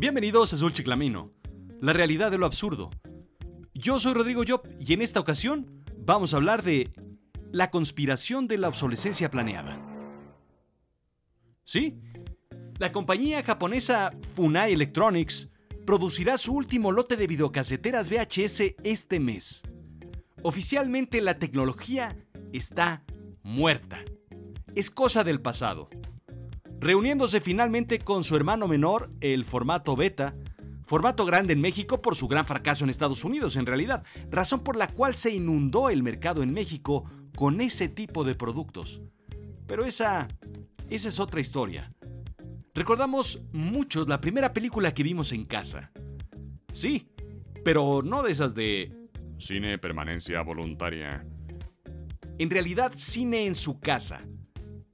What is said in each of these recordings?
Bienvenidos a Azul Chiclamino, la realidad de lo absurdo. Yo soy Rodrigo Job y en esta ocasión vamos a hablar de la conspiración de la obsolescencia planeada. ¿Sí? La compañía japonesa Funai Electronics producirá su último lote de videocaseteras VHS este mes. Oficialmente la tecnología está muerta. Es cosa del pasado reuniéndose finalmente con su hermano menor, el formato beta, formato grande en México por su gran fracaso en Estados Unidos en realidad, razón por la cual se inundó el mercado en México con ese tipo de productos. Pero esa, esa es otra historia. Recordamos muchos la primera película que vimos en casa. Sí, pero no de esas de cine permanencia voluntaria. En realidad, cine en su casa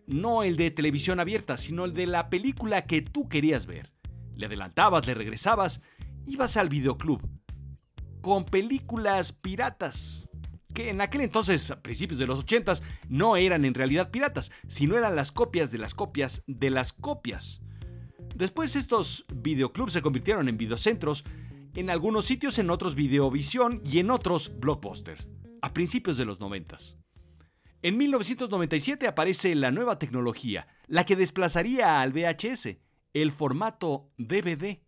no el de televisión abierta, sino el de la película que tú querías ver. Le adelantabas, le regresabas, ibas al videoclub. Con películas piratas. Que en aquel entonces, a principios de los 80 no eran en realidad piratas, sino eran las copias de las copias de las copias. Después estos videoclubs se convirtieron en videocentros, en algunos sitios en otros videovisión y en otros blockbusters, a principios de los 90. En 1997 aparece la nueva tecnología, la que desplazaría al VHS, el formato DVD.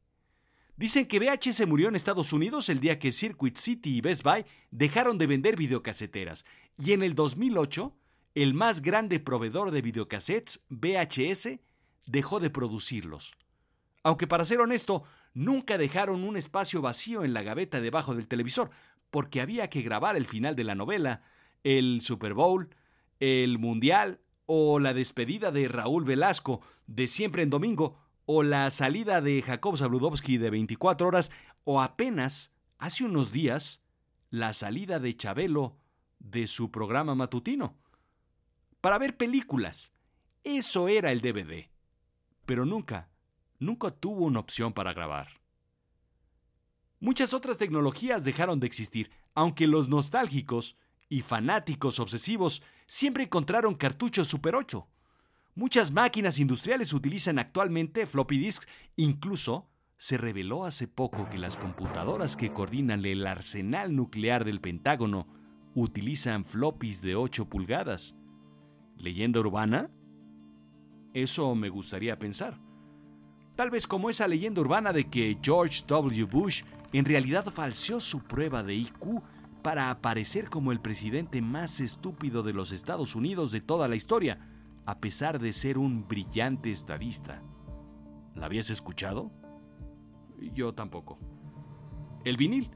Dicen que VHS murió en Estados Unidos el día que Circuit City y Best Buy dejaron de vender videocaseteras, y en el 2008, el más grande proveedor de videocassettes, VHS, dejó de producirlos. Aunque para ser honesto, nunca dejaron un espacio vacío en la gaveta debajo del televisor, porque había que grabar el final de la novela, el Super Bowl, el Mundial o la despedida de Raúl Velasco de Siempre en Domingo o la salida de Jacob Zabludovsky de 24 horas o apenas hace unos días la salida de Chabelo de su programa matutino. Para ver películas. Eso era el DVD. Pero nunca, nunca tuvo una opción para grabar. Muchas otras tecnologías dejaron de existir, aunque los nostálgicos y fanáticos obsesivos siempre encontraron cartuchos Super 8. Muchas máquinas industriales utilizan actualmente floppy disks, incluso se reveló hace poco que las computadoras que coordinan el arsenal nuclear del Pentágono utilizan floppies de 8 pulgadas. ¿Leyenda urbana? Eso me gustaría pensar. Tal vez como esa leyenda urbana de que George W. Bush en realidad falseó su prueba de IQ para aparecer como el presidente más estúpido de los Estados Unidos de toda la historia, a pesar de ser un brillante estadista. ¿La habías escuchado? Yo tampoco. El vinil.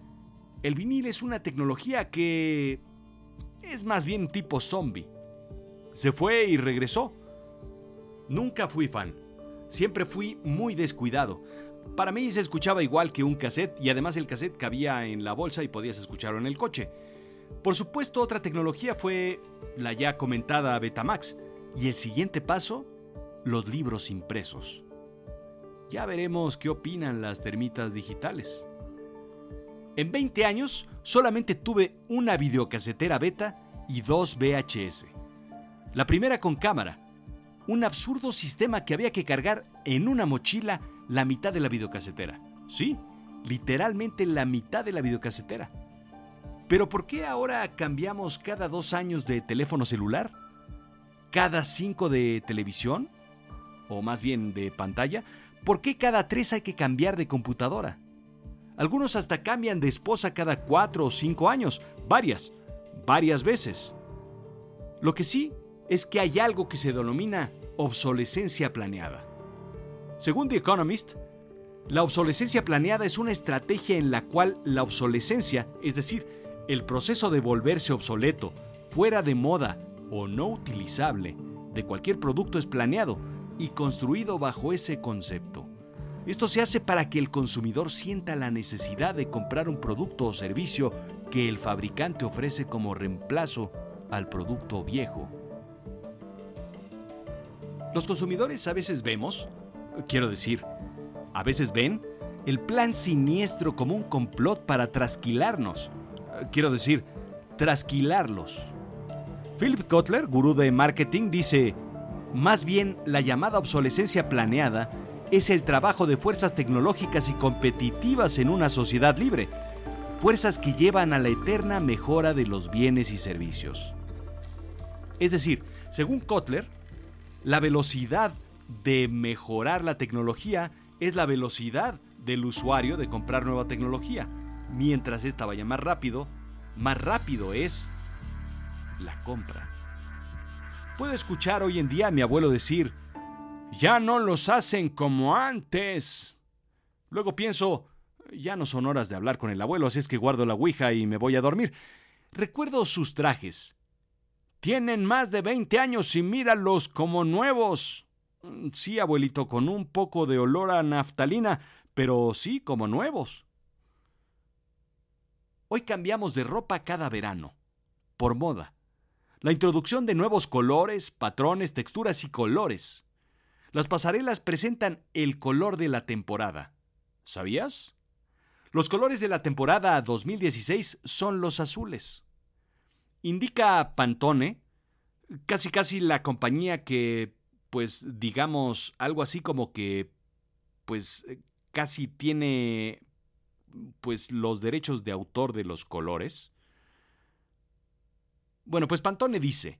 El vinil es una tecnología que es más bien tipo zombie. Se fue y regresó. Nunca fui fan. Siempre fui muy descuidado. Para mí se escuchaba igual que un cassette y además el cassette cabía en la bolsa y podías escucharlo en el coche. Por supuesto, otra tecnología fue la ya comentada Betamax y el siguiente paso, los libros impresos. Ya veremos qué opinan las termitas digitales. En 20 años solamente tuve una videocasetera beta y dos VHS. La primera con cámara, un absurdo sistema que había que cargar en una mochila la mitad de la videocasetera. Sí, literalmente la mitad de la videocasetera. Pero ¿por qué ahora cambiamos cada dos años de teléfono celular? ¿Cada cinco de televisión? O más bien de pantalla. ¿Por qué cada tres hay que cambiar de computadora? Algunos hasta cambian de esposa cada cuatro o cinco años, varias, varias veces. Lo que sí es que hay algo que se denomina obsolescencia planeada. Según The Economist, la obsolescencia planeada es una estrategia en la cual la obsolescencia, es decir, el proceso de volverse obsoleto, fuera de moda o no utilizable de cualquier producto es planeado y construido bajo ese concepto. Esto se hace para que el consumidor sienta la necesidad de comprar un producto o servicio que el fabricante ofrece como reemplazo al producto viejo. Los consumidores a veces vemos quiero decir, a veces ven el plan siniestro como un complot para trasquilarnos. Quiero decir, trasquilarlos. Philip Kotler, gurú de marketing, dice, más bien la llamada obsolescencia planeada es el trabajo de fuerzas tecnológicas y competitivas en una sociedad libre, fuerzas que llevan a la eterna mejora de los bienes y servicios. Es decir, según Kotler, la velocidad de mejorar la tecnología es la velocidad del usuario de comprar nueva tecnología. Mientras esta vaya más rápido, más rápido es la compra. Puedo escuchar hoy en día a mi abuelo decir, ya no los hacen como antes. Luego pienso, ya no son horas de hablar con el abuelo, así es que guardo la ouija y me voy a dormir. Recuerdo sus trajes. Tienen más de 20 años y míralos como nuevos. Mm, sí, abuelito, con un poco de olor a naftalina, pero sí como nuevos. Hoy cambiamos de ropa cada verano, por moda. La introducción de nuevos colores, patrones, texturas y colores. Las pasarelas presentan el color de la temporada. ¿Sabías? Los colores de la temporada 2016 son los azules. Indica Pantone, casi casi la compañía que, pues digamos, algo así como que, pues casi tiene, pues los derechos de autor de los colores. Bueno, pues Pantone dice,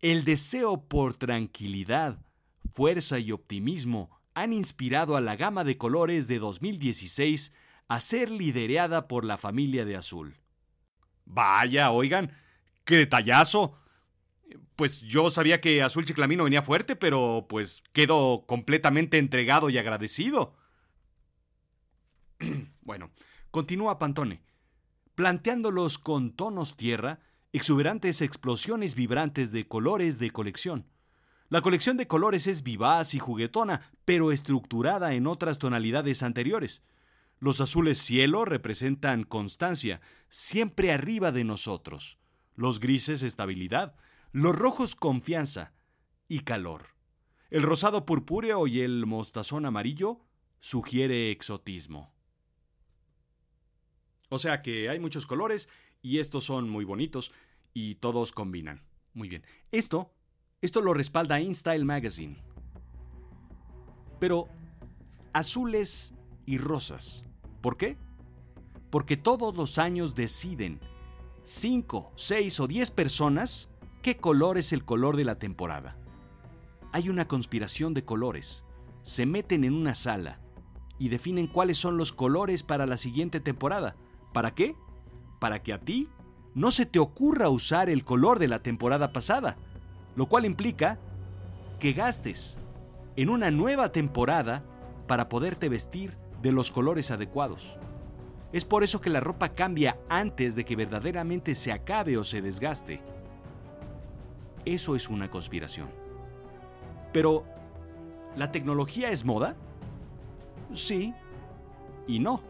el deseo por tranquilidad, fuerza y optimismo han inspirado a la gama de colores de 2016 a ser liderada por la familia de Azul. Vaya, oigan, qué detallazo. Pues yo sabía que Azul Chiclamino venía fuerte, pero pues quedo completamente entregado y agradecido. bueno, continúa Pantone, planteándolos con tonos tierra, exuberantes explosiones vibrantes de colores de colección. La colección de colores es vivaz y juguetona, pero estructurada en otras tonalidades anteriores. Los azules cielo representan constancia, siempre arriba de nosotros. Los grises estabilidad, los rojos confianza y calor. El rosado purpúreo y el mostazón amarillo sugiere exotismo. O sea que hay muchos colores y estos son muy bonitos y todos combinan. Muy bien. Esto esto lo respalda InStyle Magazine. Pero azules y rosas. ¿Por qué? Porque todos los años deciden 5, 6 o 10 personas qué color es el color de la temporada. Hay una conspiración de colores. Se meten en una sala y definen cuáles son los colores para la siguiente temporada. ¿Para qué? Para que a ti no se te ocurra usar el color de la temporada pasada lo cual implica que gastes en una nueva temporada para poderte vestir de los colores adecuados. Es por eso que la ropa cambia antes de que verdaderamente se acabe o se desgaste. Eso es una conspiración. Pero, ¿la tecnología es moda? Sí y no.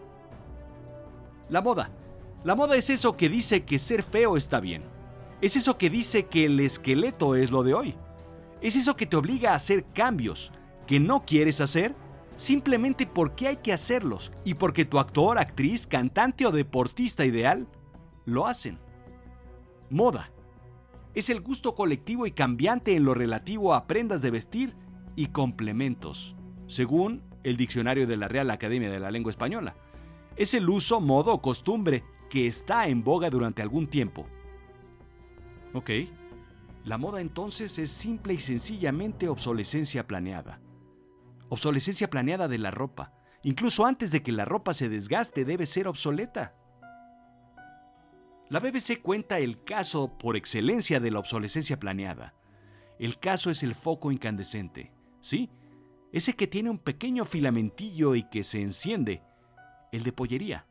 La moda. La moda es eso que dice que ser feo está bien. Es eso que dice que el esqueleto es lo de hoy. Es eso que te obliga a hacer cambios que no quieres hacer simplemente porque hay que hacerlos y porque tu actor, actriz, cantante o deportista ideal lo hacen. Moda. Es el gusto colectivo y cambiante en lo relativo a prendas de vestir y complementos, según el diccionario de la Real Academia de la Lengua Española. Es el uso, modo o costumbre que está en boga durante algún tiempo Ok. La moda entonces es simple y sencillamente obsolescencia planeada. Obsolescencia planeada de la ropa. Incluso antes de que la ropa se desgaste debe ser obsoleta. La BBC cuenta el caso por excelencia de la obsolescencia planeada. El caso es el foco incandescente, ¿sí? Ese que tiene un pequeño filamentillo y que se enciende, el de pollería.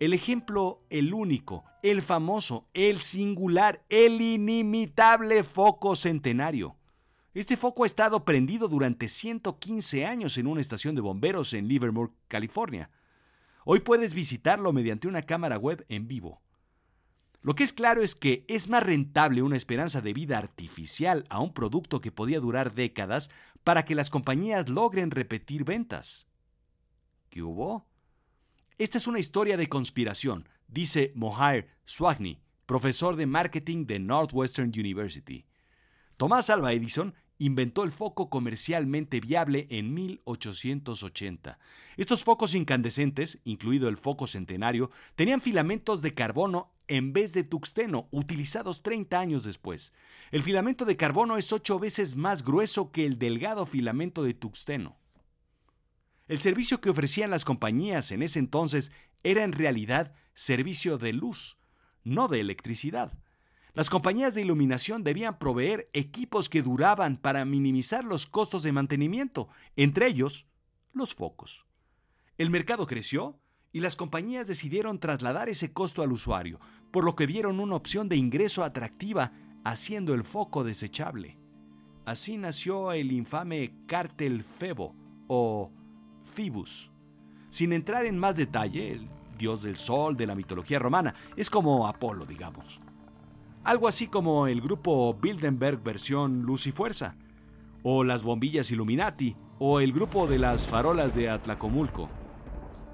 El ejemplo, el único, el famoso, el singular, el inimitable foco centenario. Este foco ha estado prendido durante 115 años en una estación de bomberos en Livermore, California. Hoy puedes visitarlo mediante una cámara web en vivo. Lo que es claro es que es más rentable una esperanza de vida artificial a un producto que podía durar décadas para que las compañías logren repetir ventas. ¿Qué hubo? Esta es una historia de conspiración, dice Mohair Swagni, profesor de marketing de Northwestern University. Tomás Alva Edison inventó el foco comercialmente viable en 1880. Estos focos incandescentes, incluido el foco centenario, tenían filamentos de carbono en vez de tuxteno, utilizados 30 años después. El filamento de carbono es ocho veces más grueso que el delgado filamento de tuxteno. El servicio que ofrecían las compañías en ese entonces era en realidad servicio de luz, no de electricidad. Las compañías de iluminación debían proveer equipos que duraban para minimizar los costos de mantenimiento, entre ellos los focos. El mercado creció y las compañías decidieron trasladar ese costo al usuario, por lo que vieron una opción de ingreso atractiva haciendo el foco desechable. Así nació el infame cártel Febo o Phoebus. Sin entrar en más detalle, el dios del sol de la mitología romana es como Apolo, digamos. Algo así como el grupo Bildenberg versión Luz y Fuerza, o las bombillas Illuminati, o el grupo de las farolas de Atlacomulco.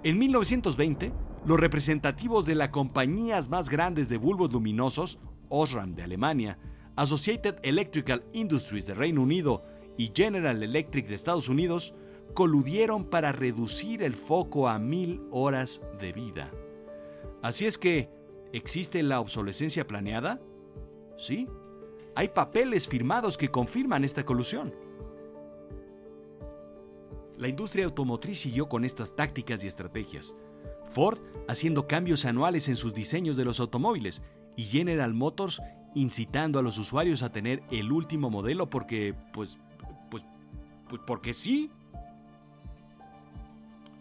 En 1920, los representativos de las compañías más grandes de bulbos luminosos, Osram de Alemania, Associated Electrical Industries de Reino Unido y General Electric de Estados Unidos, coludieron para reducir el foco a mil horas de vida. Así es que, ¿existe la obsolescencia planeada? Sí, hay papeles firmados que confirman esta colusión. La industria automotriz siguió con estas tácticas y estrategias. Ford haciendo cambios anuales en sus diseños de los automóviles y General Motors incitando a los usuarios a tener el último modelo porque, pues, pues, pues porque sí.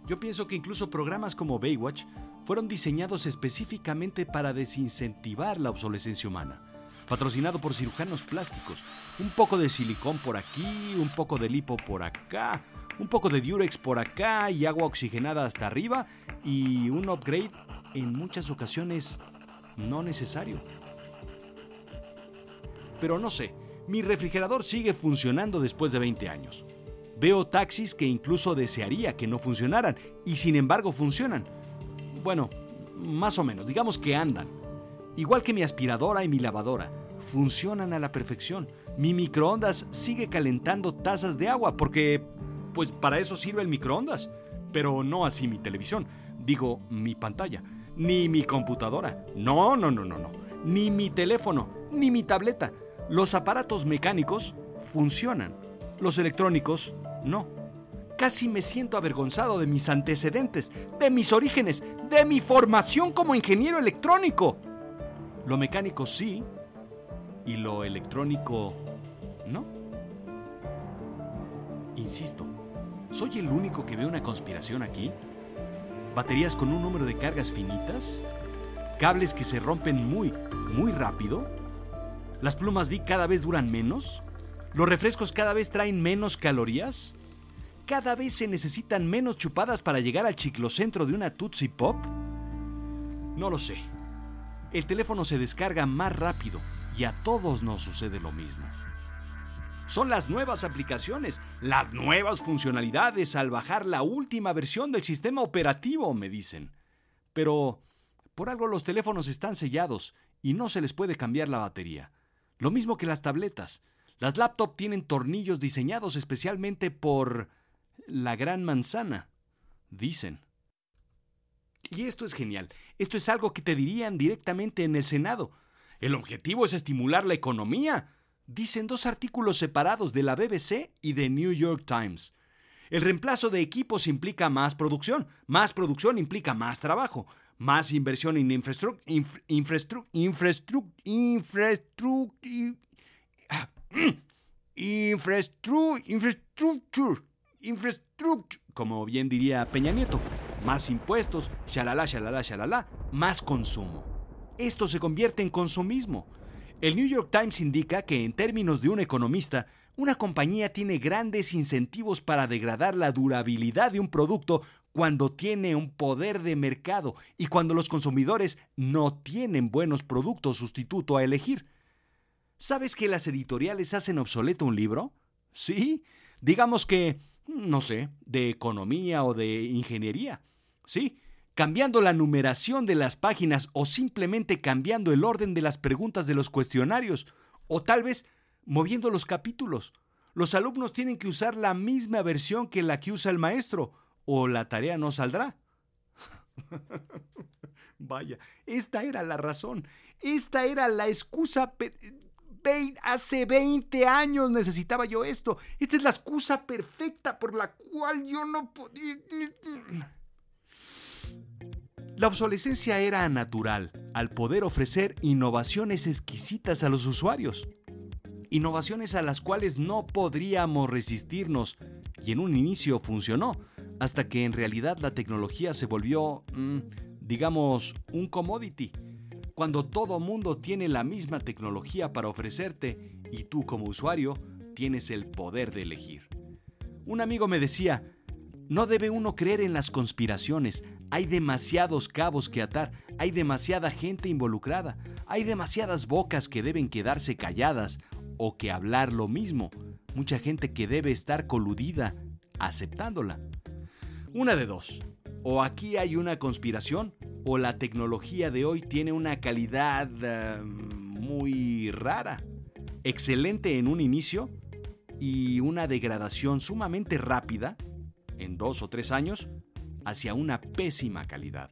Yo pienso que incluso programas como Baywatch fueron diseñados específicamente para desincentivar la obsolescencia humana patrocinado por cirujanos plásticos. Un poco de silicón por aquí, un poco de lipo por acá, un poco de Durex por acá y agua oxigenada hasta arriba y un upgrade en muchas ocasiones no necesario. Pero no sé, mi refrigerador sigue funcionando después de 20 años. Veo taxis que incluso desearía que no funcionaran y sin embargo funcionan. Bueno, más o menos, digamos que andan. Igual que mi aspiradora y mi lavadora funcionan a la perfección. Mi microondas sigue calentando tazas de agua porque, pues para eso sirve el microondas. Pero no así mi televisión, digo mi pantalla, ni mi computadora. No, no, no, no, no. Ni mi teléfono, ni mi tableta. Los aparatos mecánicos funcionan. Los electrónicos no. Casi me siento avergonzado de mis antecedentes, de mis orígenes, de mi formación como ingeniero electrónico. Lo mecánico sí, y lo electrónico no. Insisto, ¿soy el único que ve una conspiración aquí? ¿Baterías con un número de cargas finitas? ¿Cables que se rompen muy, muy rápido? ¿Las plumas vi cada vez duran menos? ¿Los refrescos cada vez traen menos calorías? ¿Cada vez se necesitan menos chupadas para llegar al chiclocentro de una Tootsie Pop? No lo sé. El teléfono se descarga más rápido y a todos nos sucede lo mismo. Son las nuevas aplicaciones, las nuevas funcionalidades al bajar la última versión del sistema operativo, me dicen. Pero por algo los teléfonos están sellados y no se les puede cambiar la batería. Lo mismo que las tabletas. Las laptops tienen tornillos diseñados especialmente por la gran manzana, dicen. Y esto es genial. Esto es algo que te dirían directamente en el Senado. El objetivo es estimular la economía, dicen dos artículos separados de la BBC y de New York Times. El reemplazo de equipos implica más producción, más producción implica más trabajo, más inversión en infraestructura, infraestructura, infraestructura, infraestructura, como bien diría Peña Nieto, más impuestos, shalala, shalala, shalala, más consumo esto se convierte en consumismo. El New York Times indica que en términos de un economista, una compañía tiene grandes incentivos para degradar la durabilidad de un producto cuando tiene un poder de mercado y cuando los consumidores no tienen buenos productos sustituto a elegir. ¿Sabes que las editoriales hacen obsoleto un libro? Sí, digamos que, no sé, de economía o de ingeniería. Sí, cambiando la numeración de las páginas o simplemente cambiando el orden de las preguntas de los cuestionarios, o tal vez moviendo los capítulos. Los alumnos tienen que usar la misma versión que la que usa el maestro, o la tarea no saldrá. Vaya, esta era la razón. Esta era la excusa. Hace 20 años necesitaba yo esto. Esta es la excusa perfecta por la cual yo no podía... La obsolescencia era natural al poder ofrecer innovaciones exquisitas a los usuarios. Innovaciones a las cuales no podríamos resistirnos. Y en un inicio funcionó, hasta que en realidad la tecnología se volvió, mm, digamos, un commodity cuando todo mundo tiene la misma tecnología para ofrecerte y tú como usuario tienes el poder de elegir. Un amigo me decía, no debe uno creer en las conspiraciones, hay demasiados cabos que atar, hay demasiada gente involucrada, hay demasiadas bocas que deben quedarse calladas o que hablar lo mismo, mucha gente que debe estar coludida aceptándola. Una de dos, o aquí hay una conspiración o la tecnología de hoy tiene una calidad eh, muy rara. Excelente en un inicio y una degradación sumamente rápida, en dos o tres años, hacia una pésima calidad.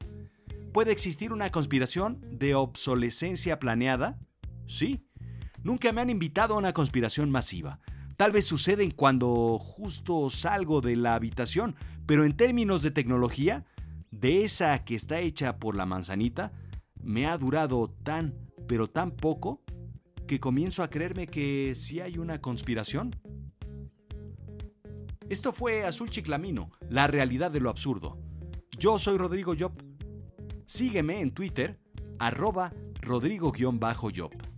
¿Puede existir una conspiración de obsolescencia planeada? Sí. Nunca me han invitado a una conspiración masiva. Tal vez suceden cuando justo salgo de la habitación, pero en términos de tecnología, de esa que está hecha por la manzanita, me ha durado tan, pero tan poco, que comienzo a creerme que sí hay una conspiración. Esto fue Azul Chiclamino, la realidad de lo absurdo. Yo soy Rodrigo Job. Sígueme en Twitter, arroba Rodrigo-Job.